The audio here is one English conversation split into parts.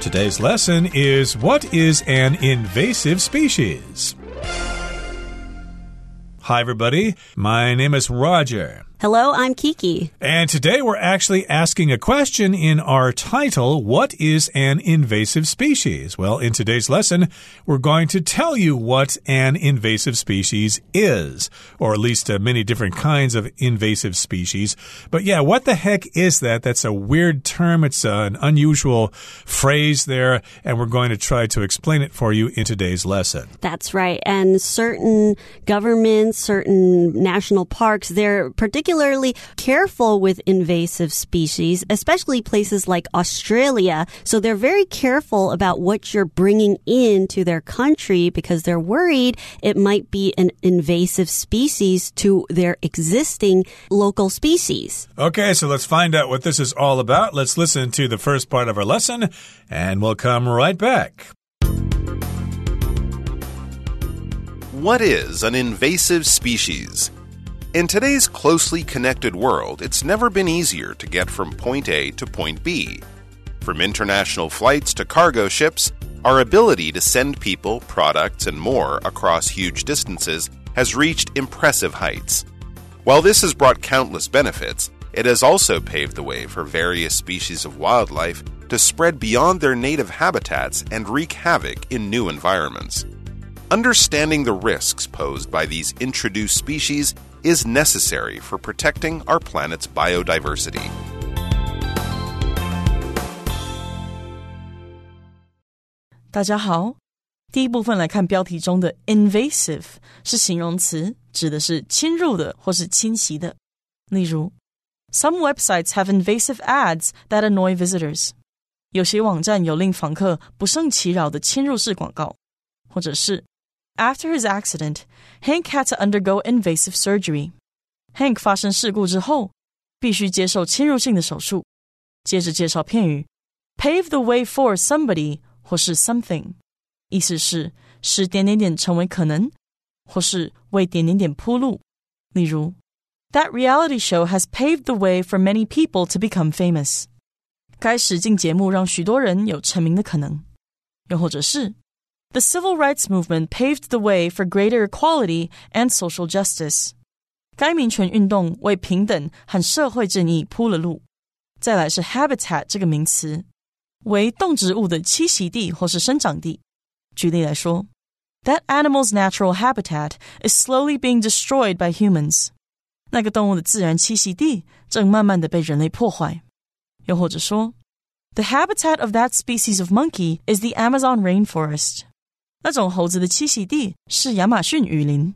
Today's lesson is What is an invasive species? Hi, everybody. My name is Roger. Hello, I'm Kiki. And today we're actually asking a question in our title What is an invasive species? Well, in today's lesson, we're going to tell you what an invasive species is, or at least uh, many different kinds of invasive species. But yeah, what the heck is that? That's a weird term, it's uh, an unusual phrase there, and we're going to try to explain it for you in today's lesson. That's right. And certain governments, certain national parks, they're particularly particularly careful with invasive species, especially places like Australia. So they're very careful about what you're bringing into their country because they're worried it might be an invasive species to their existing local species. Okay, so let's find out what this is all about. Let's listen to the first part of our lesson and we'll come right back. What is an invasive species? In today's closely connected world, it's never been easier to get from point A to point B. From international flights to cargo ships, our ability to send people, products, and more across huge distances has reached impressive heights. While this has brought countless benefits, it has also paved the way for various species of wildlife to spread beyond their native habitats and wreak havoc in new environments. Understanding the risks posed by these introduced species is necessary for protecting our planet's biodiversity. 大家好，第一部分来看标题中的 invasive 是形容词，指的是侵入的或是侵袭的。例如，Some websites have invasive ads that annoy visitors。有些网站有令访客不胜其扰的侵入式广告，或者是 After his accident, Hank had to undergo invasive surgery. Hank 发生事故之后，必须接受侵入性的手术。接着介绍片语 pave the way for somebody 或是 something，意思是使点点点成为可能，或是为点点点铺路。例如，That reality show has paved the way for many people to become famous。该实境节目让许多人有成名的可能。又或者是 the civil rights movement paved the way for greater equality and social justice. 该民权运动为平等和社会正义铺了路。再来是 habitat 这个名词，为动植物的栖息地或是生长地。举例来说，That animal's natural habitat is slowly being destroyed by humans。那个动物的自然栖息地正慢慢的被人类破坏。又或者说，The habitat of that species of monkey is the Amazon rainforest。 那种猴子的栖息地是亚马逊雨林。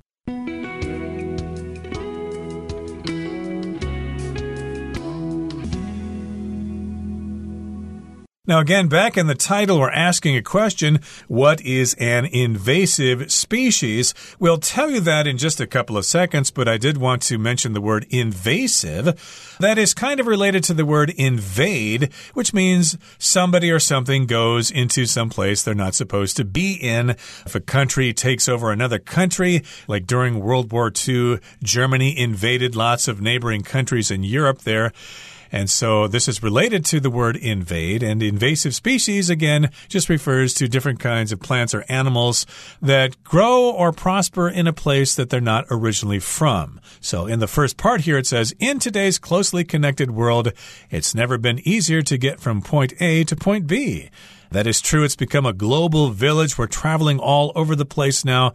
Now, again, back in the title, we're asking a question What is an invasive species? We'll tell you that in just a couple of seconds, but I did want to mention the word invasive. That is kind of related to the word invade, which means somebody or something goes into some place they're not supposed to be in. If a country takes over another country, like during World War II, Germany invaded lots of neighboring countries in Europe there. And so this is related to the word invade. And invasive species, again, just refers to different kinds of plants or animals that grow or prosper in a place that they're not originally from. So in the first part here, it says, in today's closely connected world, it's never been easier to get from point A to point B. That is true. It's become a global village. We're traveling all over the place now.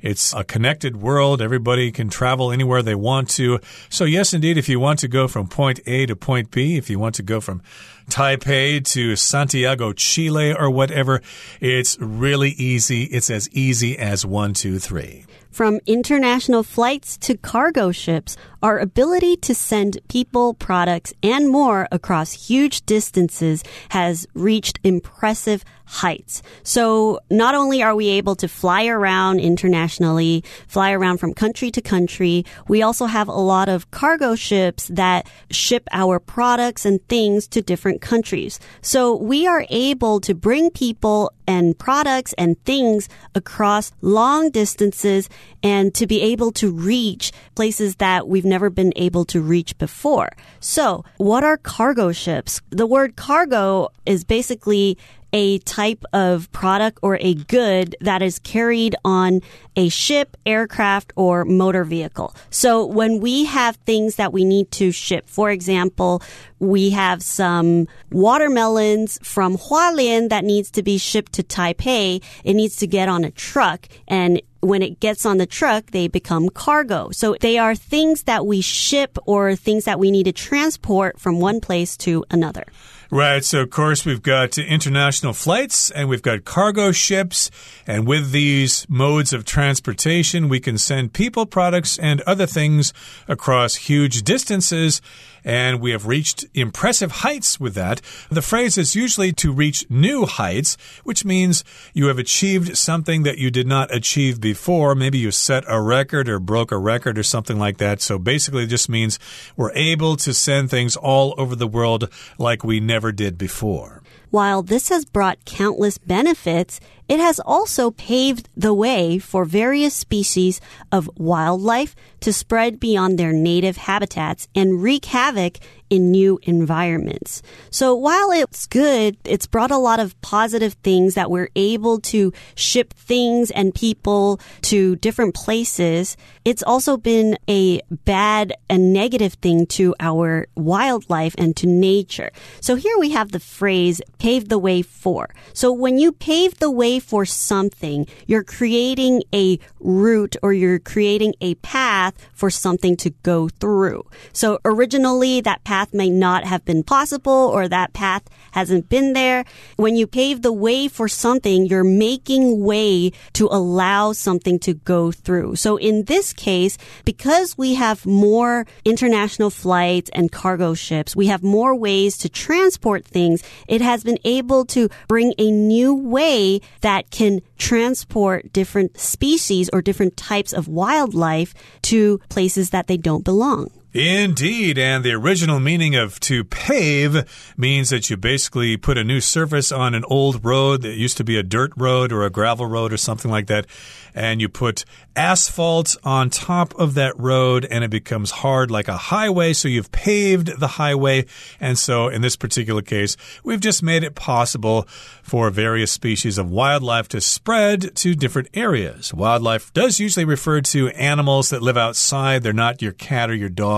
It's a connected world. Everybody can travel anywhere they want to. So, yes, indeed, if you want to go from point A to point B, if you want to go from Taipei to Santiago, Chile, or whatever, it's really easy. It's as easy as one, two, three. From international flights to cargo ships, our ability to send people, products, and more across huge distances has reached impressive heights. So not only are we able to fly around internationally, fly around from country to country, we also have a lot of cargo ships that ship our products and things to different countries. So we are able to bring people and products and things across long distances and to be able to reach places that we've never been able to reach before. So, what are cargo ships? The word cargo is basically a type of product or a good that is carried on a ship, aircraft, or motor vehicle. So when we have things that we need to ship, for example, we have some watermelons from Hualien that needs to be shipped to Taipei. It needs to get on a truck and when it gets on the truck, they become cargo. So they are things that we ship or things that we need to transport from one place to another. Right. So, of course, we've got international flights and we've got cargo ships. And with these modes of transportation, we can send people, products, and other things across huge distances and we have reached impressive heights with that. The phrase is usually to reach new heights, which means you have achieved something that you did not achieve before. Maybe you set a record or broke a record or something like that. So basically, it just means we're able to send things all over the world like we never did before. While this has brought countless benefits, it has also paved the way for various species of wildlife to spread beyond their native habitats and wreak havoc in new environments. So while it's good, it's brought a lot of positive things that we're able to ship things and people to different places. It's also been a bad and negative thing to our wildlife and to nature. So here we have the phrase pave the way for. So when you pave the way for something, you're creating a route or you're creating a path for something to go through. So originally that path path may not have been possible or that path hasn't been there. When you pave the way for something, you're making way to allow something to go through. So in this case, because we have more international flights and cargo ships, we have more ways to transport things. It has been able to bring a new way that can transport different species or different types of wildlife to places that they don't belong. Indeed, and the original meaning of to pave means that you basically put a new surface on an old road that used to be a dirt road or a gravel road or something like that, and you put asphalt on top of that road and it becomes hard like a highway. So you've paved the highway. And so in this particular case, we've just made it possible for various species of wildlife to spread to different areas. Wildlife does usually refer to animals that live outside. They're not your cat or your dog.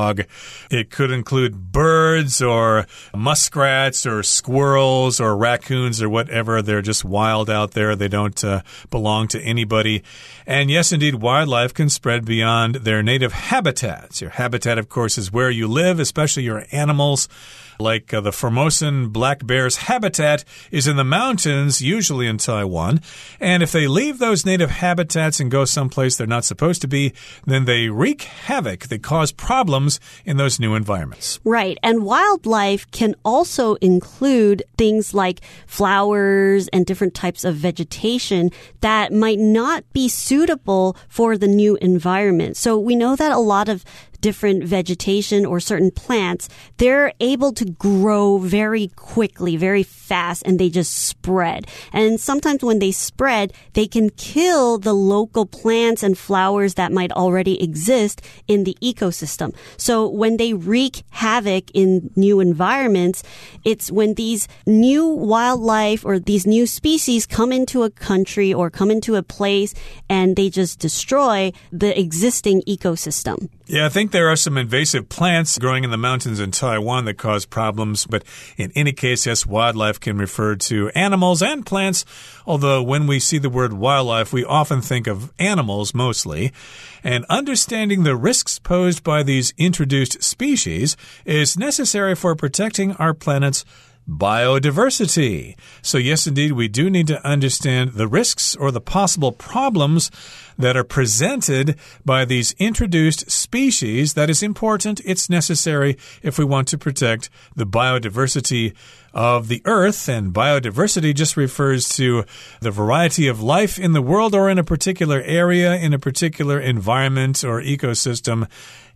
It could include birds or muskrats or squirrels or raccoons or whatever. They're just wild out there. They don't uh, belong to anybody. And yes, indeed, wildlife can spread beyond their native habitats. Your habitat, of course, is where you live, especially your animals like uh, the Formosan black bear's habitat is in the mountains, usually in Taiwan. And if they leave those native habitats and go someplace they're not supposed to be, then they wreak havoc. They cause problems in those new environments. Right. And wildlife can also include things like flowers and different types of vegetation that might not be suitable for the new environment. So we know that a lot of different vegetation or certain plants, they're able to grow very quickly, very fast, and they just spread. And sometimes when they spread, they can kill the local plants and flowers that might already exist in the ecosystem. So when they wreak havoc in new environments, it's when these new wildlife or these new species come into a country or come into a place and they just destroy the existing ecosystem. Yeah, I think there are some invasive plants growing in the mountains in Taiwan that cause problems, but in any case, yes, wildlife can refer to animals and plants, although when we see the word wildlife, we often think of animals mostly. And understanding the risks posed by these introduced species is necessary for protecting our planet's biodiversity. So, yes, indeed, we do need to understand the risks or the possible problems that are presented by these introduced species. That is important. It's necessary if we want to protect the biodiversity of the earth, and biodiversity just refers to the variety of life in the world or in a particular area, in a particular environment or ecosystem.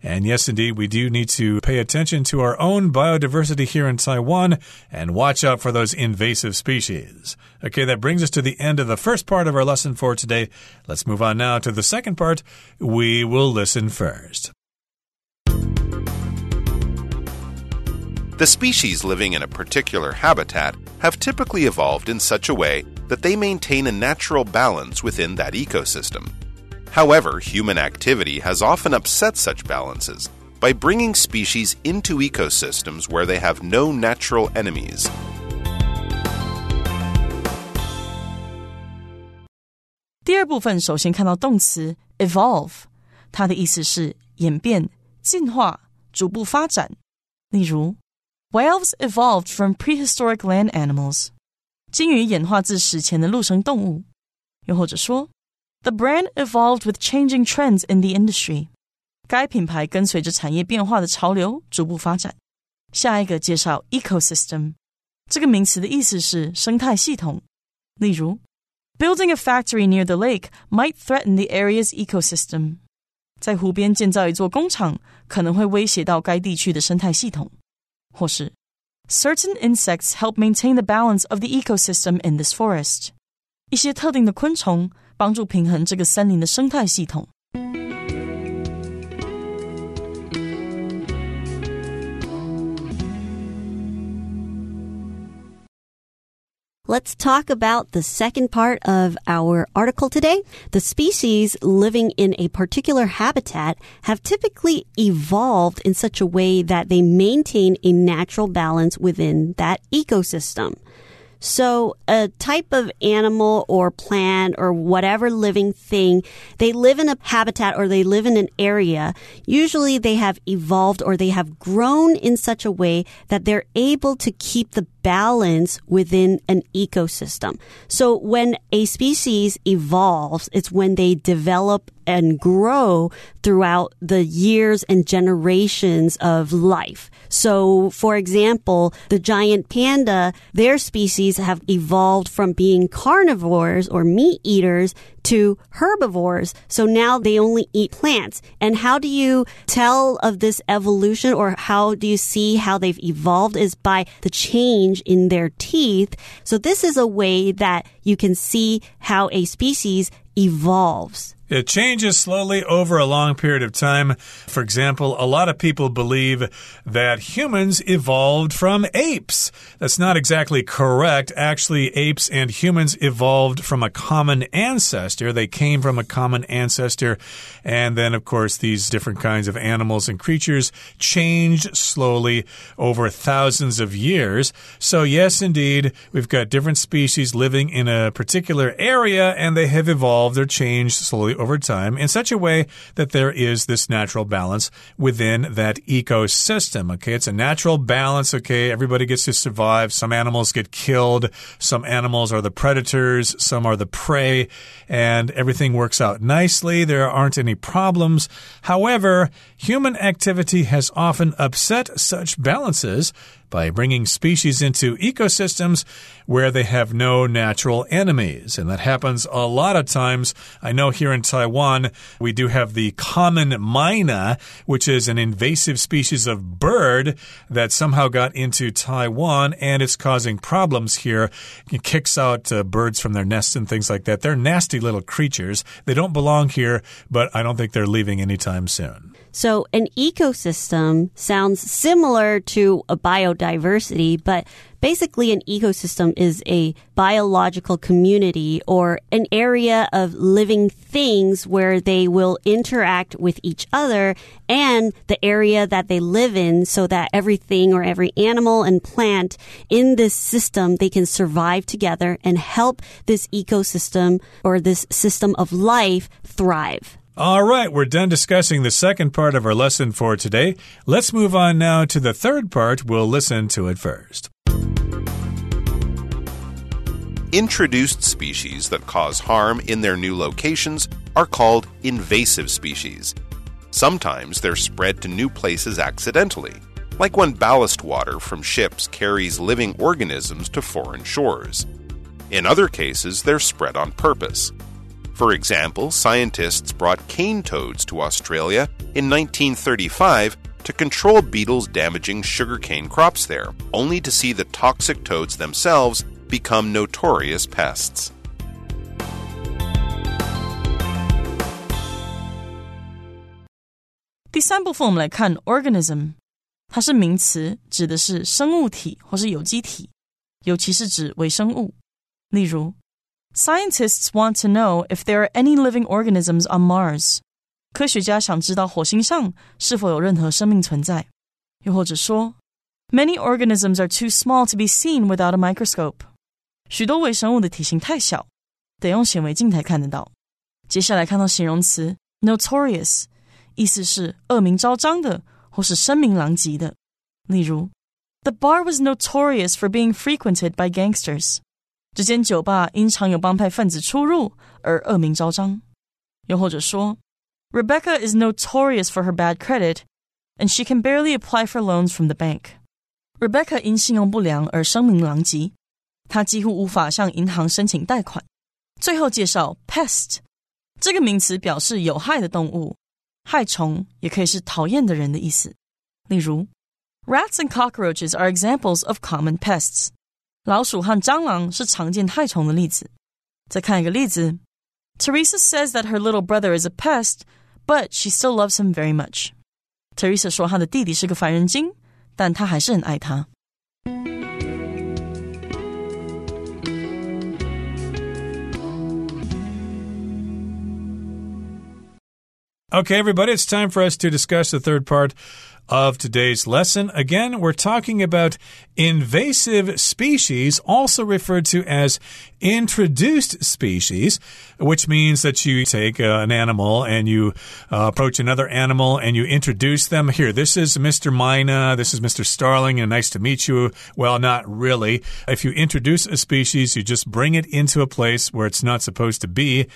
And yes, indeed, we do need to pay attention to our own biodiversity here in Taiwan and watch out for those invasive species. Okay, that brings us to the end of the first part of our lesson for today. Let's move on now to the second part. We will listen first. The species living in a particular habitat have typically evolved in such a way that they maintain a natural balance within that ecosystem. However, human activity has often upset such balances by bringing species into ecosystems where they have no natural enemies. 第二部分首先看到动词 evolve，它的意思是演变、进化、逐步发展。例如，Whales evolved from prehistoric land animals。鲸鱼演化自史前的陆生动物。又或者说 ，The brand evolved with changing trends in the industry。该品牌跟随着产业变化的潮流逐步发展。下一个介绍 ecosystem，这个名词的意思是生态系统。例如 Building a factory near the lake might threaten the area's ecosystem. 在湖边建造一座工厂可能会威胁到该地区的生态系统。或是 Certain insects help maintain the balance of the ecosystem in this forest. 一些特定的昆虫 帮助平衡这个森林的生态系统。Let's talk about the second part of our article today. The species living in a particular habitat have typically evolved in such a way that they maintain a natural balance within that ecosystem. So a type of animal or plant or whatever living thing, they live in a habitat or they live in an area. Usually they have evolved or they have grown in such a way that they're able to keep the balance within an ecosystem. So when a species evolves, it's when they develop and grow throughout the years and generations of life. So, for example, the giant panda, their species have evolved from being carnivores or meat eaters to herbivores. So now they only eat plants. And how do you tell of this evolution or how do you see how they've evolved is by the change in their teeth. So this is a way that you can see how a species evolves. It changes slowly over a long period of time. For example, a lot of people believe that humans evolved from apes. That's not exactly correct. Actually, apes and humans evolved from a common ancestor. They came from a common ancestor. And then, of course, these different kinds of animals and creatures changed slowly over thousands of years. So, yes, indeed, we've got different species living in a particular area and they have evolved or changed slowly over time in such a way that there is this natural balance within that ecosystem. Okay, it's a natural balance. Okay, everybody gets to survive. Some animals get killed, some animals are the predators, some are the prey, and everything works out nicely. There aren't any problems. However, human activity has often upset such balances by bringing species into ecosystems where they have no natural enemies. And that happens a lot of times. I know here in Taiwan, we do have the common myna, which is an invasive species of bird that somehow got into Taiwan and it's causing problems here. It kicks out uh, birds from their nests and things like that. They're nasty little creatures. They don't belong here, but I don't think they're leaving anytime soon. So an ecosystem sounds similar to a biodiversity, but basically an ecosystem is a biological community or an area of living things where they will interact with each other and the area that they live in so that everything or every animal and plant in this system, they can survive together and help this ecosystem or this system of life thrive. All right, we're done discussing the second part of our lesson for today. Let's move on now to the third part. We'll listen to it first. Introduced species that cause harm in their new locations are called invasive species. Sometimes they're spread to new places accidentally, like when ballast water from ships carries living organisms to foreign shores. In other cases, they're spread on purpose. For example, scientists brought cane toads to Australia in 1935 to control beetles damaging sugarcane crops there, only to see the toxic toads themselves become notorious pests. 第三部分我们来看 organism，它是名词，指的是生物体或是有机体，尤其是指微生物。例如 ，Scientists want to know if there are any living organisms on Mars。科学家想知道火星上是否有任何生命存在。又或者说，Many organisms are too small to be seen without a microscope。许多微生物的体型太小，得用显微镜才看得到。接下来看到形容词 notorious。意思是恶名昭彰的，或是声名狼藉的。例如，The bar was notorious for being frequented by gangsters。 这间酒吧因常有帮派分子出入而恶名昭彰。又或者说，Rebecca is notorious for her bad credit, and she can barely apply for loans from the bank. Rebecca 因信用不良而声名狼藉，她几乎无法向银行申请贷款。最后介绍 pest 这个名词表示有害的动物。害虫也可以是讨厌的人的意思。例如，Rats and cockroaches are examples of common pests。 老鼠和蟑螂是常见害虫的例子。再看一个例子，Teresa says that her little brother is a pest, but she still loves him very much. Teresa 说她的弟弟是个烦人精，但她还是很爱他。 Okay, everybody, it's time for us to discuss the third part of today's lesson. Again, we're talking about invasive species, also referred to as introduced species, which means that you take uh, an animal and you uh, approach another animal and you introduce them. Here, this is Mr. Mina, this is Mr. Starling, and nice to meet you. Well, not really. If you introduce a species, you just bring it into a place where it's not supposed to be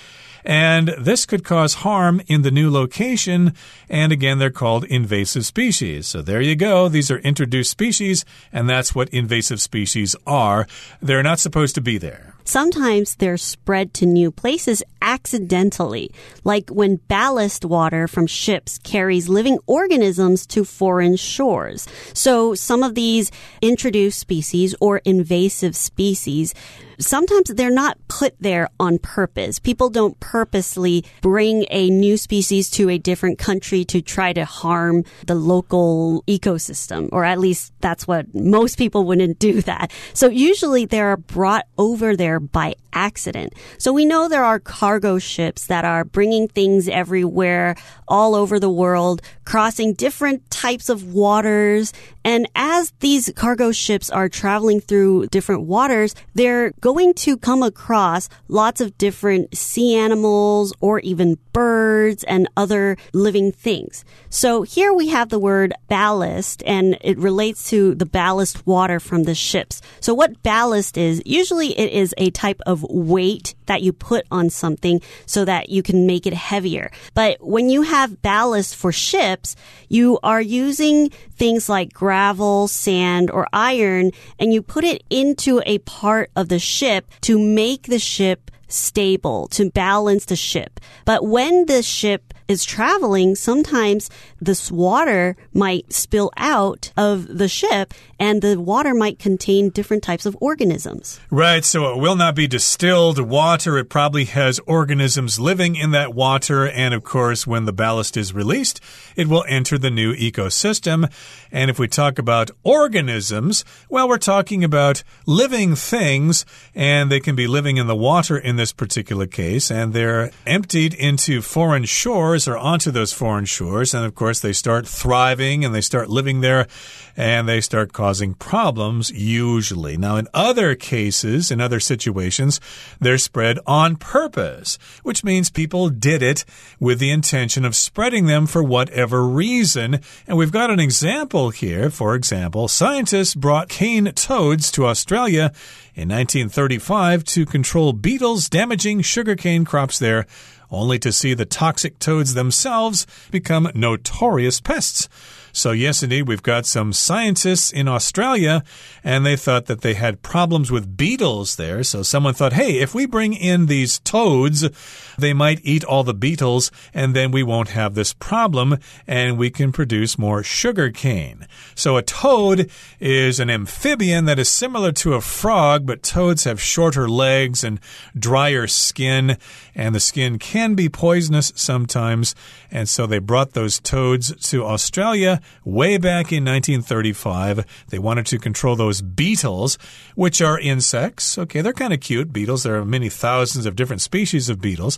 and this could cause harm in the new location. And again, they're called invasive species. So there you go. These are introduced species, and that's what invasive species are. They're not supposed to be there. Sometimes they're spread to new places accidentally, like when ballast water from ships carries living organisms to foreign shores. So some of these introduced species or invasive species sometimes they're not put there on purpose. People don't purposely bring a new species to a different country to try to harm the local ecosystem, or at least that's what most people wouldn't do that. So usually they're brought over there by accident. So we know there are cargo ships that are bringing things everywhere, all over the world, crossing different types of waters. And as these cargo ships are traveling through different waters, they're going to come across lots of different sea animals or even birds and other living things. So here we have the word ballast and it relates to the ballast water from the ships. So what ballast is, usually it is a type of weight that you put on something so that you can make it heavier. But when you have ballast for ships, you are using things like gravel, sand, or iron, and you put it into a part of the ship to make the ship stable, to balance the ship. But when the ship is traveling, sometimes this water might spill out of the ship and the water might contain different types of organisms. Right, so it will not be distilled water. It probably has organisms living in that water. And of course, when the ballast is released, it will enter the new ecosystem. And if we talk about organisms, well, we're talking about living things, and they can be living in the water in this particular case, and they're emptied into foreign shores or onto those foreign shores. And of course, they start thriving and they start living there and they start causing problems, usually. Now, in other cases, in other situations, they're spread on purpose, which means people did it with the intention of spreading them for whatever reason. And we've got an example here. For example, scientists brought cane toads to Australia in 1935 to control beetles damaging sugarcane crops there only to see the toxic toads themselves become notorious pests. So, yes, indeed, we've got some scientists in Australia, and they thought that they had problems with beetles there. So, someone thought, hey, if we bring in these toads, they might eat all the beetles, and then we won't have this problem, and we can produce more sugar cane. So, a toad is an amphibian that is similar to a frog, but toads have shorter legs and drier skin, and the skin can be poisonous sometimes. And so they brought those toads to Australia way back in 1935. They wanted to control those beetles, which are insects. Okay, they're kind of cute. Beetles, there are many thousands of different species of beetles.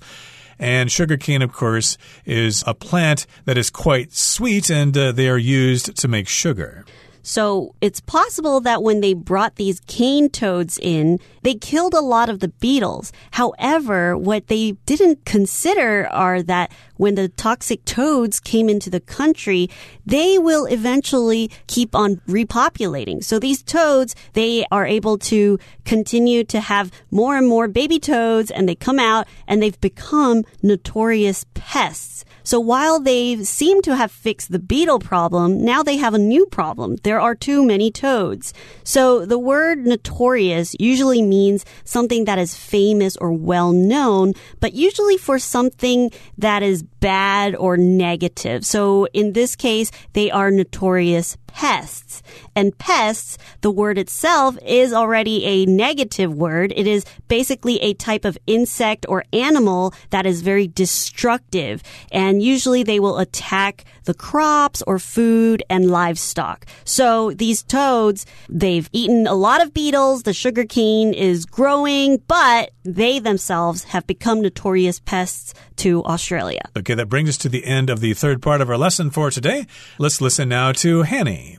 And sugarcane, of course, is a plant that is quite sweet and uh, they are used to make sugar. So it's possible that when they brought these cane toads in, they killed a lot of the beetles. However, what they didn't consider are that when the toxic toads came into the country, they will eventually keep on repopulating. So these toads, they are able to continue to have more and more baby toads and they come out and they've become notorious pests. So while they seem to have fixed the beetle problem, now they have a new problem. There are too many toads. So the word notorious usually means something that is famous or well known, but usually for something that is bad or negative. So in this case, they are notorious pests. And pests, the word itself is already a negative word. It is basically a type of insect or animal that is very destructive. And usually they will attack the crops or food and livestock. So these toads, they've eaten a lot of beetles. The sugar cane is growing, but they themselves have become notorious pests to Australia. Okay, that brings us to the end of the third part of our lesson for today. Let's listen now to Hanny.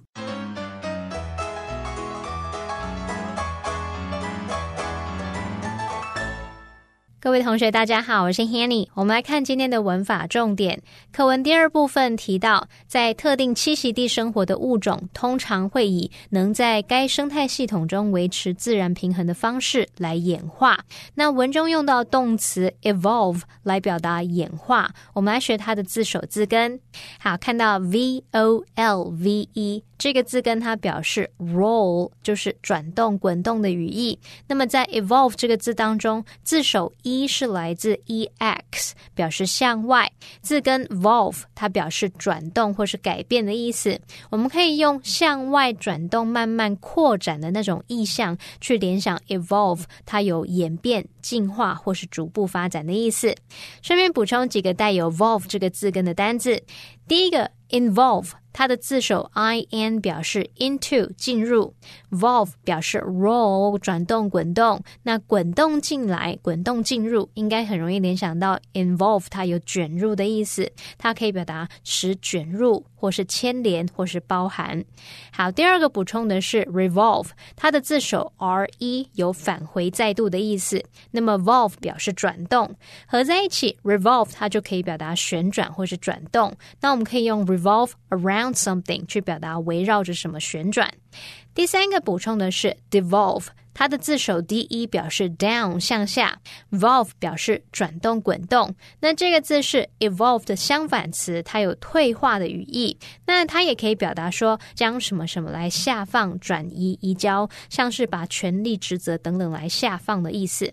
各位同学，大家好，我是 Hanny。我们来看今天的文法重点。课文第二部分提到，在特定栖息地生活的物种，通常会以能在该生态系统中维持自然平衡的方式来演化。那文中用到动词 evolve 来表达演化。我们来学它的字首字根。好，看到 v o l v e。这个字根它表示 roll，就是转动、滚动的语义。那么在 evolve 这个字当中，字首 e 一是来自 e x，表示向外。字根 volve 它表示转动或是改变的意思。我们可以用向外转动、慢慢扩展的那种意象去联想 evolve，它有演变、进化或是逐步发展的意思。顺便补充几个带有 volve 这个字根的单字。第一个 involve。它的字首 i n 表示 into 进入，volve 表示 roll 转动滚动，那滚动进来，滚动进入，应该很容易联想到 involve 它有卷入的意思，它可以表达使卷入，或是牵连，或是包含。好，第二个补充的是 revolve，它的字首 r e 有返回再度的意思，那么 volve 表示转动，合在一起 revolve 它就可以表达旋转或是转动。那我们可以用 revolve around。something 去表达围绕着什么旋转。第三个补充的是 devolve。它的字首 d e 表示 down 向下，volve 表示转动滚动。那这个字是 evolve 的相反词，它有退化的语义。那它也可以表达说将什么什么来下放、转移、移交，像是把权力、职责等等来下放的意思。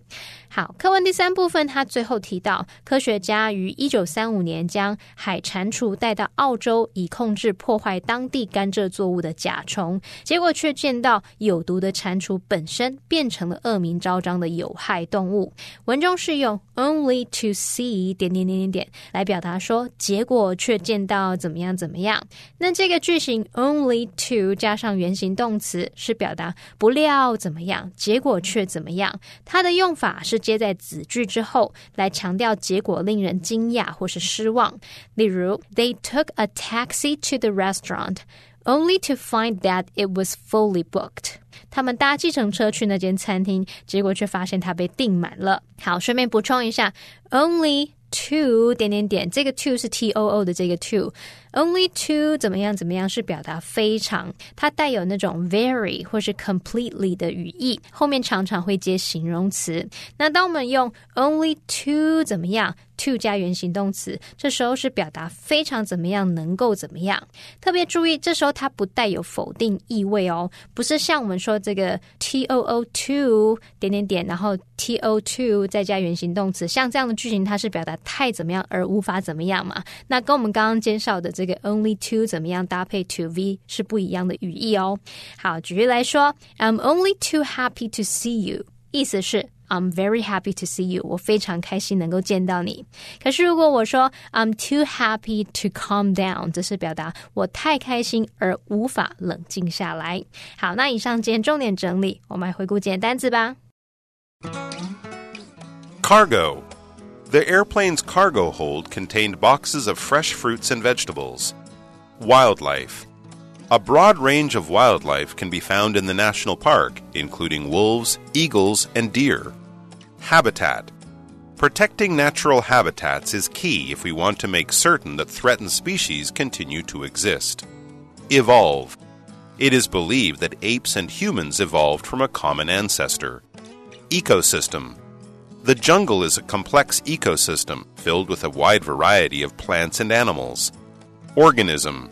好，课文第三部分，他最后提到科学家于一九三五年将海蟾蜍带到澳洲，以控制破坏当地甘蔗作物的甲虫，结果却见到有毒的蟾蜍本身。变成了恶名昭彰的有害动物。文中是用 only to see 点点点点点来表达说，结果却见到怎么样怎么样。那这个句型 only to 加上原形动词是表达不料怎么样，结果却怎么样。它的用法是接在子句之后，来强调结果令人惊讶或是失望。例如，They took a taxi to the restaurant only to find that it was fully booked。他们搭计程车去那间餐厅，结果却发现它被订满了。好，顺便补充一下，only。to 点点点，这个 to 是 t o o 的这个 to， Only to 怎么样怎么样是表达非常，它带有那种 very 或是 completely 的语义，后面常常会接形容词。那当我们用 only to 怎么样？to 加原形动词，这时候是表达非常怎么样，能够怎么样。特别注意，这时候它不带有否定意味哦，不是像我们说这个 t o o to 点点点，然后 t o to 再加原形动词，像这样的句型，它是表达太怎么样而无法怎么样嘛？那跟我们刚刚介绍的这个 only to 怎么样搭配 to v 是不一样的语义哦。好，举例来说，I'm only too happy to see you，意思是。I'm very happy to see you. 我非常开心能够见到你。可是如果我说 I'm too happy to calm down，这是表达我太开心而无法冷静下来。好，那以上今天重点整理，我们来回顾简单字吧。Cargo. The airplane's cargo hold contained boxes of fresh fruits and vegetables. Wildlife. A broad range of wildlife can be found in the national park, including wolves, eagles, and deer. Habitat. Protecting natural habitats is key if we want to make certain that threatened species continue to exist. Evolve. It is believed that apes and humans evolved from a common ancestor. Ecosystem. The jungle is a complex ecosystem filled with a wide variety of plants and animals. Organism.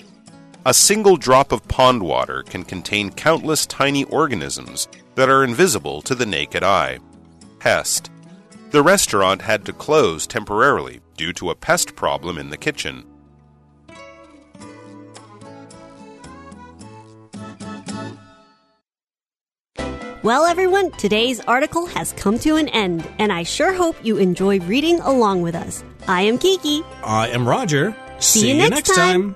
A single drop of pond water can contain countless tiny organisms that are invisible to the naked eye. Pest. The restaurant had to close temporarily due to a pest problem in the kitchen. Well, everyone, today's article has come to an end, and I sure hope you enjoy reading along with us. I am Kiki. I am Roger. See you next time.